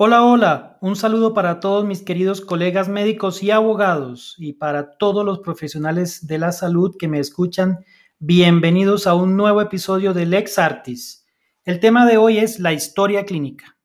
Hola, hola, un saludo para todos mis queridos colegas médicos y abogados y para todos los profesionales de la salud que me escuchan. Bienvenidos a un nuevo episodio de Lex Artis. El tema de hoy es la historia clínica.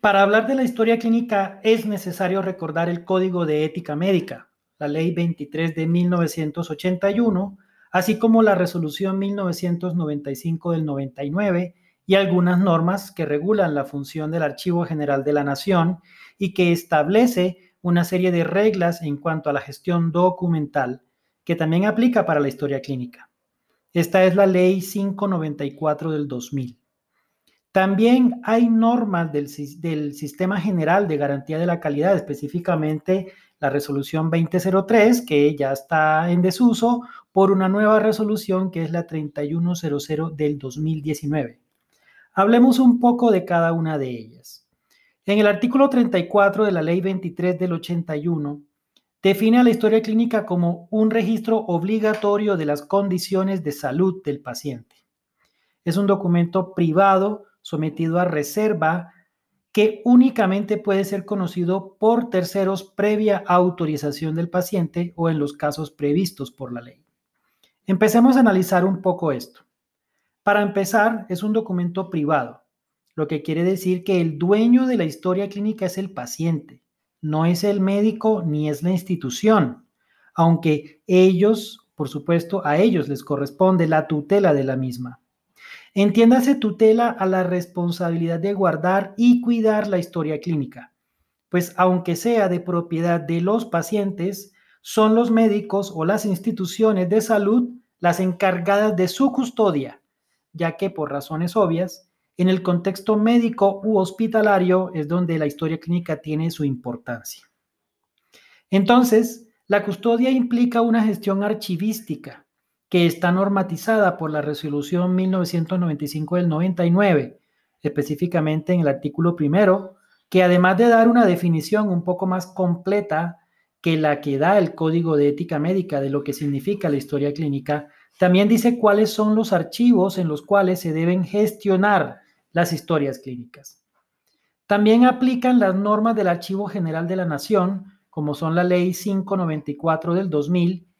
Para hablar de la historia clínica es necesario recordar el Código de Ética Médica, la Ley 23 de 1981, así como la Resolución 1995 del 99 y algunas normas que regulan la función del Archivo General de la Nación y que establece una serie de reglas en cuanto a la gestión documental que también aplica para la historia clínica. Esta es la Ley 594 del 2000. También hay normas del, Sistema General de Garantía de la Calidad, específicamente la resolución 2003, que ya está en desuso, por una nueva resolución que es la 3100 del 2019. Hablemos un poco de cada una de ellas. En el artículo 34 de la Ley 23 del 81, define a la historia clínica como un registro obligatorio de las condiciones de salud del paciente. Es un documento privado sometido a reserva que únicamente puede ser conocido por terceros previa autorización del paciente o en los casos previstos por la ley. Empecemos a analizar un poco esto. Para empezar, es un documento privado, lo que quiere decir que el dueño de la historia clínica es el paciente, no es el médico ni es la institución, aunque ellos, por supuesto, a ellos les corresponde la tutela de la misma. Entiéndase tutela a la responsabilidad de guardar y cuidar la historia clínica, pues aunque sea de propiedad de los pacientes, son los médicos o las instituciones de salud las encargadas de su custodia, ya que por razones obvias, en el contexto médico u hospitalario es donde la historia clínica tiene su importancia. Entonces, la custodia implica una gestión archivística, que está normatizada por la resolución 1995 del 99, específicamente en el artículo primero, que además de dar una definición un poco más completa que la que da el Código de Ética Médica de lo que significa la historia clínica, también dice cuáles son los archivos en los cuales se deben gestionar las historias clínicas. También aplican las normas del Archivo General de la Nación, como son la Ley 594 del 2000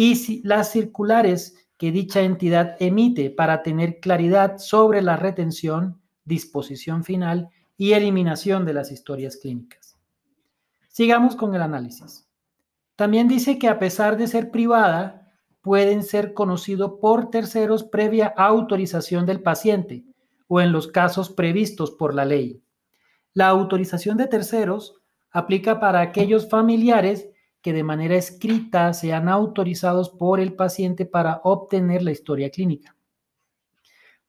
y las circulares que dicha entidad emite para tener claridad sobre la retención, disposición final y eliminación de las historias clínicas. Sigamos con el análisis. También dice que a pesar de ser privada, pueden ser conocidos por terceros previa autorización del paciente o en los casos previstos por la ley. La autorización de terceros aplica para aquellos familiares que de manera escrita sean autorizados por el paciente para obtener la historia clínica.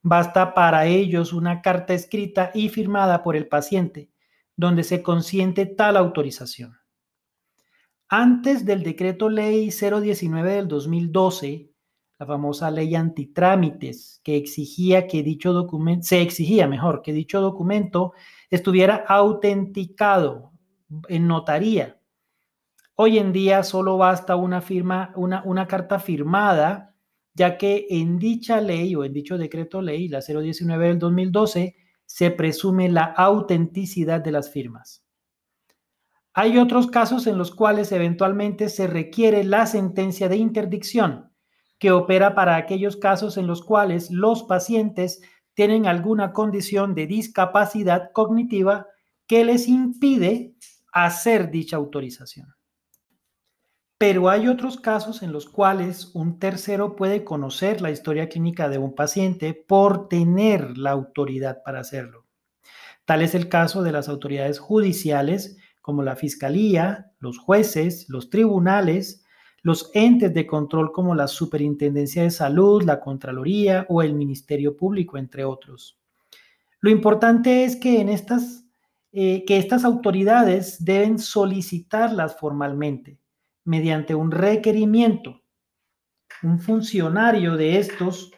Basta para ellos una carta escrita y firmada por el paciente, donde se consiente tal autorización. Antes del decreto ley 019 del 2012, la famosa ley antitrámites, que exigía que dicho documento, se exigía mejor, que dicho documento estuviera autenticado en notaría Hoy en día solo basta una firma, una, carta firmada, ya que en dicha ley o en dicho decreto ley, la 019 del 2012, se presume la autenticidad de las firmas. Hay otros casos en los cuales eventualmente se requiere la sentencia de interdicción, que opera para aquellos casos en los cuales los pacientes tienen alguna condición de discapacidad cognitiva que les impide hacer dicha autorización. Pero hay otros casos en los cuales un tercero puede conocer la historia clínica de un paciente por tener la autoridad para hacerlo. Tal es el caso de las autoridades judiciales como la Fiscalía, los jueces, los tribunales, los entes de control como la Superintendencia de Salud, la Contraloría o el Ministerio Público, entre otros. Lo importante es que en estas, eh, que estas autoridades deben solicitarlas formalmente mediante un requerimiento. Un funcionario de estos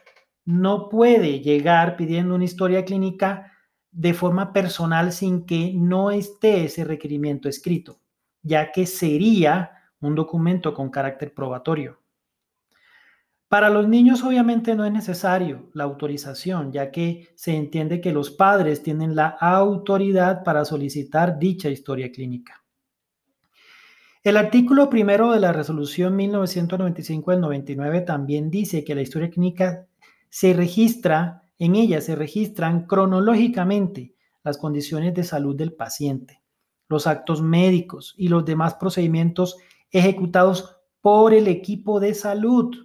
no puede llegar pidiendo una historia clínica de forma personal sin que no esté ese requerimiento escrito, ya que sería un documento con carácter probatorio. Para los niños obviamente no es necesario la autorización, ya que se entiende que los padres tienen la autoridad para solicitar dicha historia clínica. El artículo primero de la resolución 1995 del 99 también dice que la historia clínica se registra, en ella se registran cronológicamente las condiciones de salud del paciente, los actos médicos y los demás procedimientos ejecutados por el equipo de salud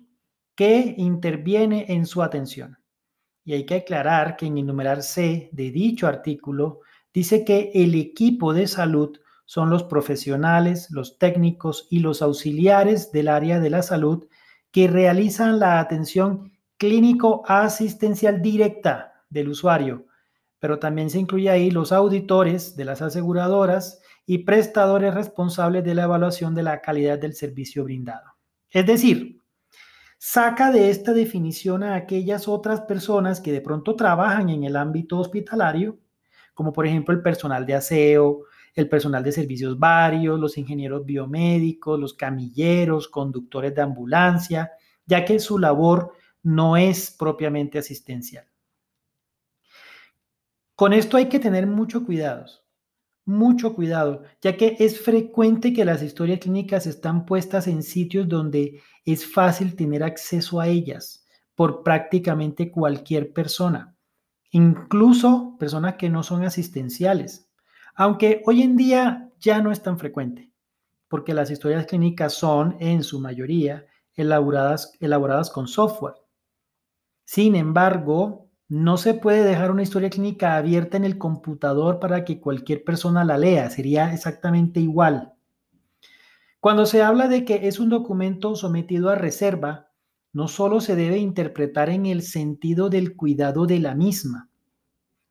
que interviene en su atención. Y hay que aclarar que en el numeral C de dicho artículo dice que el equipo de salud son los profesionales, los técnicos y los auxiliares del área de la salud que realizan la atención clínico-asistencial directa del usuario, pero también se incluye ahí los auditores de las aseguradoras y prestadores responsables de la evaluación de la calidad del servicio brindado. Es decir, saca de esta definición a aquellas otras personas que de pronto trabajan en el ámbito hospitalario, como por ejemplo el personal de aseo, el personal de servicios varios, los ingenieros biomédicos, los camilleros, conductores de ambulancia, ya que su labor no es propiamente asistencial. Con esto hay que tener mucho cuidado, mucho cuidado, ya que es frecuente que las historias clínicas están puestas en sitios donde es fácil tener acceso a ellas por prácticamente cualquier persona, incluso personas que no son asistenciales, aunque hoy en día ya no es tan frecuente, porque las historias clínicas son en su mayoría elaboradas, elaboradas con software. Sin embargo, no se puede dejar una historia clínica abierta en el computador para que cualquier persona la lea, sería exactamente igual. Cuando se habla de que es un documento sometido a reserva, no solo se debe interpretar en el sentido del cuidado de la misma,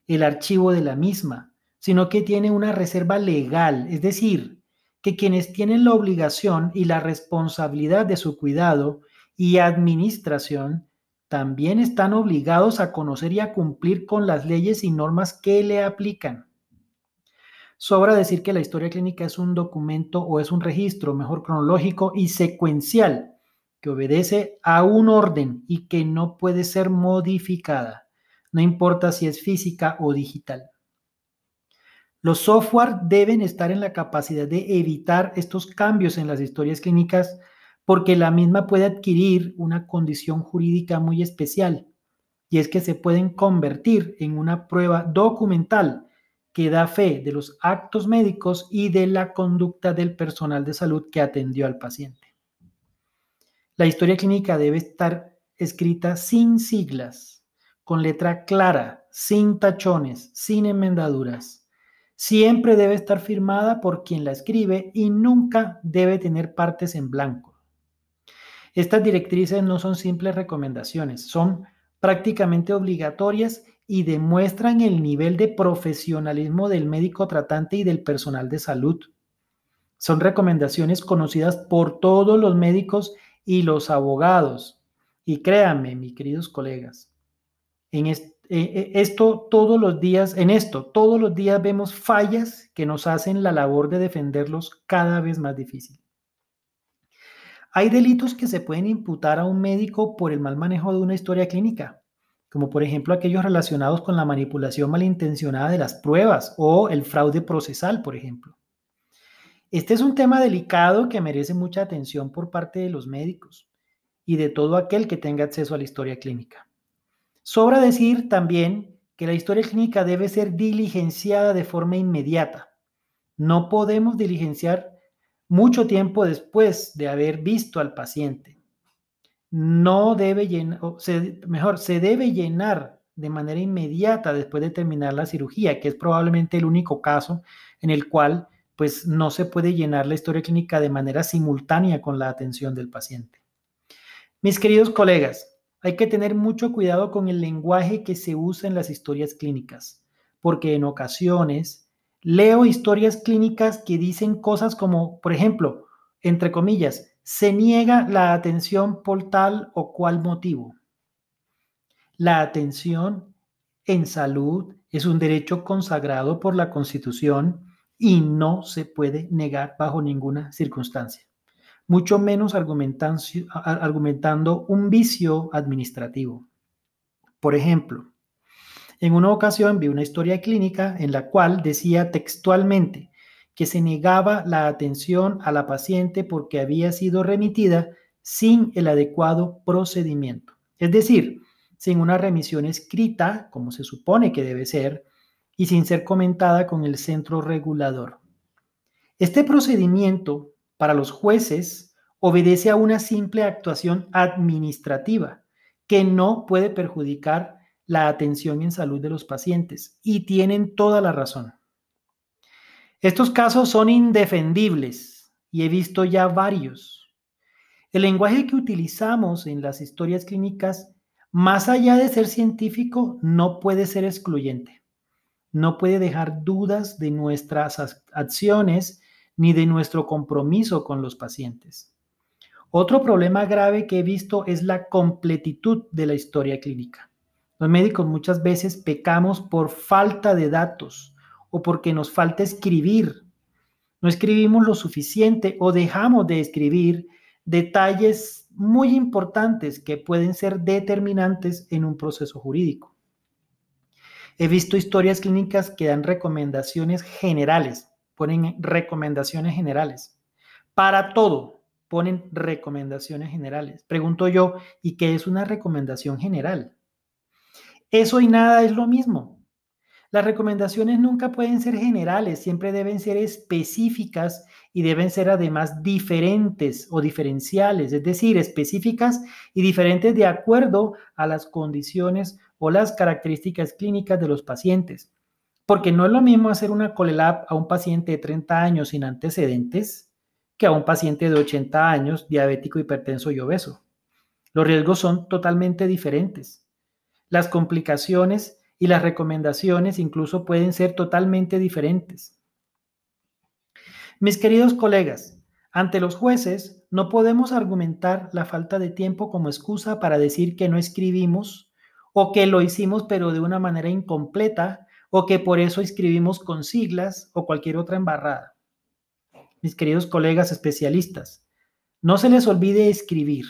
el archivo de la misma, sino que tiene una reserva legal, es decir, que quienes tienen la obligación y la responsabilidad de su cuidado y administración también están obligados a conocer y a cumplir con las leyes y normas que le aplican. Sobra decir que la historia clínica es un documento o es un registro, mejor cronológico y secuencial, que obedece a un orden y que no puede ser modificada, no importa si es física o digital. Los software deben estar en la capacidad de evitar estos cambios en las historias clínicas porque la misma puede adquirir una condición jurídica muy especial, y es que se pueden convertir en una prueba documental que da fe de los actos médicos y de la conducta del personal de salud que atendió al paciente. La historia clínica debe estar escrita sin siglas, con letra clara, sin tachones, sin enmendaduras. Siempre debe estar firmada por quien la escribe y nunca debe tener partes en blanco. Estas directrices no son simples recomendaciones, son prácticamente obligatorias y demuestran el nivel de profesionalismo del médico tratante y del personal de salud. Son recomendaciones conocidas por todos los médicos y los abogados. Y créanme, mis queridos colegas, en eh, eh, esto todos los días, en esto todos los días vemos fallas que nos hacen la labor de defenderlos cada vez más difícil. Hay delitos que se pueden imputar a un médico por el mal manejo de una historia clínica como por ejemplo aquellos relacionados con la manipulación malintencionada de las pruebas o el fraude procesal, por ejemplo. Este es un tema delicado que merece mucha atención por parte de los médicos y de todo aquel que tenga acceso a la historia clínica. Sobra decir también que la historia clínica debe ser diligenciada de forma inmediata. No podemos diligenciar mucho tiempo después de haber visto al paciente no debe llenar, mejor, se debe llenar de manera inmediata después de terminar la cirugía, que es probablemente el único caso en el cual pues no se puede llenar la historia clínica de manera simultánea con la atención del paciente. Mis queridos colegas, hay que tener mucho cuidado con el lenguaje que se usa en las historias clínicas, porque en ocasiones leo historias clínicas que dicen cosas como, por ejemplo, entre comillas, se niega la atención por tal o cual motivo. La atención en salud es un derecho consagrado por la Constitución y no se puede negar bajo ninguna circunstancia. Mucho menos argumentando un vicio administrativo. Por ejemplo, en una ocasión vi una historia clínica en la cual decía textualmente que se negaba la atención a la paciente porque había sido remitida sin el adecuado procedimiento. Es decir, sin una remisión escrita, como se supone que debe ser, y sin ser comentada con el centro regulador. Este procedimiento para los jueces obedece a una simple actuación administrativa que no puede perjudicar la atención en salud de los pacientes y tienen toda la razón. Estos casos son indefendibles y he visto ya varios. El lenguaje que utilizamos en las historias clínicas, más allá de ser científico, no puede ser excluyente. No puede dejar dudas de nuestras acciones ni de nuestro compromiso con los pacientes. Otro problema grave que he visto es la completitud de la historia clínica. Los médicos muchas veces pecamos por falta de datos o porque nos falta escribir. No escribimos lo suficiente o dejamos de escribir detalles muy importantes que pueden ser determinantes en un proceso jurídico. He visto historias clínicas que dan recomendaciones generales, ponen recomendaciones generales. Para todo ponen recomendaciones generales. Pregunto yo, ¿y qué es una recomendación general? Eso y nada es lo mismo. Las recomendaciones nunca pueden ser generales, siempre deben ser específicas y deben ser además diferentes o diferenciales, es decir, específicas y diferentes de acuerdo a las condiciones o las características clínicas de los pacientes. Porque no es lo mismo hacer una colelab a un paciente de 30 años sin antecedentes que a un paciente de 80 años diabético, hipertenso y obeso. Los riesgos son totalmente diferentes. Las complicaciones y las recomendaciones incluso pueden ser totalmente diferentes. Mis queridos colegas, ante los jueces no podemos argumentar la falta de tiempo como excusa para decir que no escribimos o que lo hicimos pero de una manera incompleta o que por eso escribimos con siglas o cualquier otra embarrada. Mis queridos colegas especialistas, no se les olvide escribir.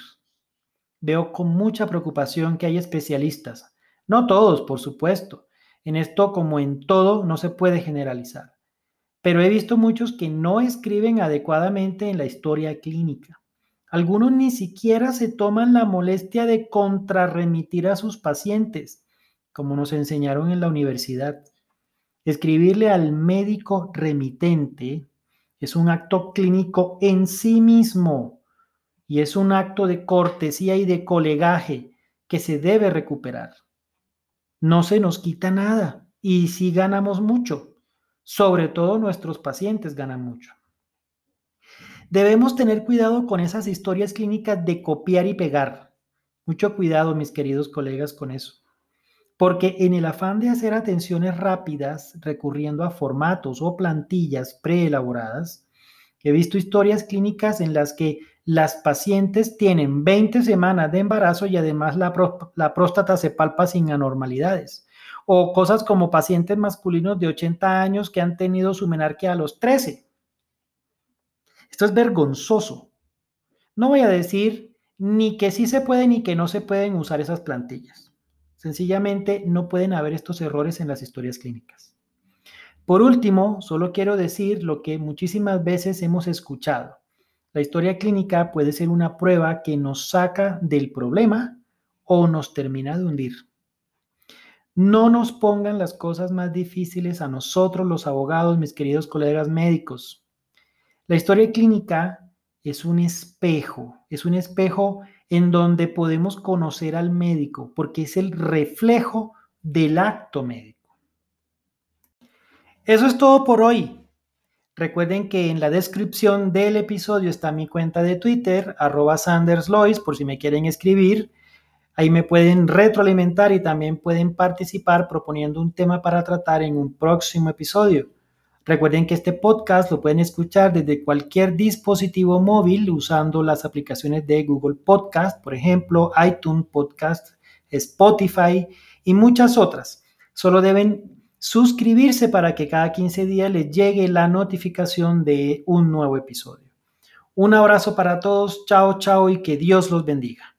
Veo con mucha preocupación que hay especialistas, no todos, por supuesto. En esto, como en todo, no se puede generalizar. Pero he visto muchos que no escriben adecuadamente en la historia clínica. Algunos ni siquiera se toman la molestia de contrarremitir a sus pacientes, como nos enseñaron en la universidad. Escribirle al médico remitente es un acto clínico en sí mismo y es un acto de cortesía y de colegaje que se debe recuperar. No se nos quita nada y sí ganamos mucho. Sobre todo nuestros pacientes ganan mucho. Debemos tener cuidado con esas historias clínicas de copiar y pegar. Mucho cuidado, mis queridos colegas, con eso porque en el afán de hacer atenciones rápidas, recurriendo a formatos o plantillas preelaboradas, he visto historias clínicas en las que las pacientes tienen 20 semanas de embarazo y además la, próstata se palpa sin anormalidades. O cosas como pacientes masculinos de 80 años que han tenido su menarquia a los 13. Esto es vergonzoso. No voy a decir ni que sí se puede ni que no se pueden usar esas plantillas. Sencillamente no pueden haber estos errores en las historias clínicas. Por último, solo quiero decir lo que muchísimas veces hemos escuchado. La historia clínica puede ser una prueba que nos saca del problema o nos termina de hundir. No nos pongan las cosas más difíciles a nosotros los abogados, mis queridos colegas médicos. La historia clínica es un espejo, es un espejo en donde podemos conocer al médico, porque es el reflejo del acto médico. Eso es todo por hoy. Recuerden que en la descripción del episodio está mi cuenta de Twitter, arroba sanderslois, por si me quieren escribir. Ahí me pueden retroalimentar y también pueden participar proponiendo un tema para tratar en un próximo episodio. Recuerden que este podcast lo pueden escuchar desde cualquier dispositivo móvil usando las aplicaciones de Google Podcast, por ejemplo, iTunes Podcast, Spotify y muchas otras. Solo deben suscribirse para que cada 15 días les llegue la notificación de un nuevo episodio. Un abrazo para todos, chao, chao y que Dios los bendiga.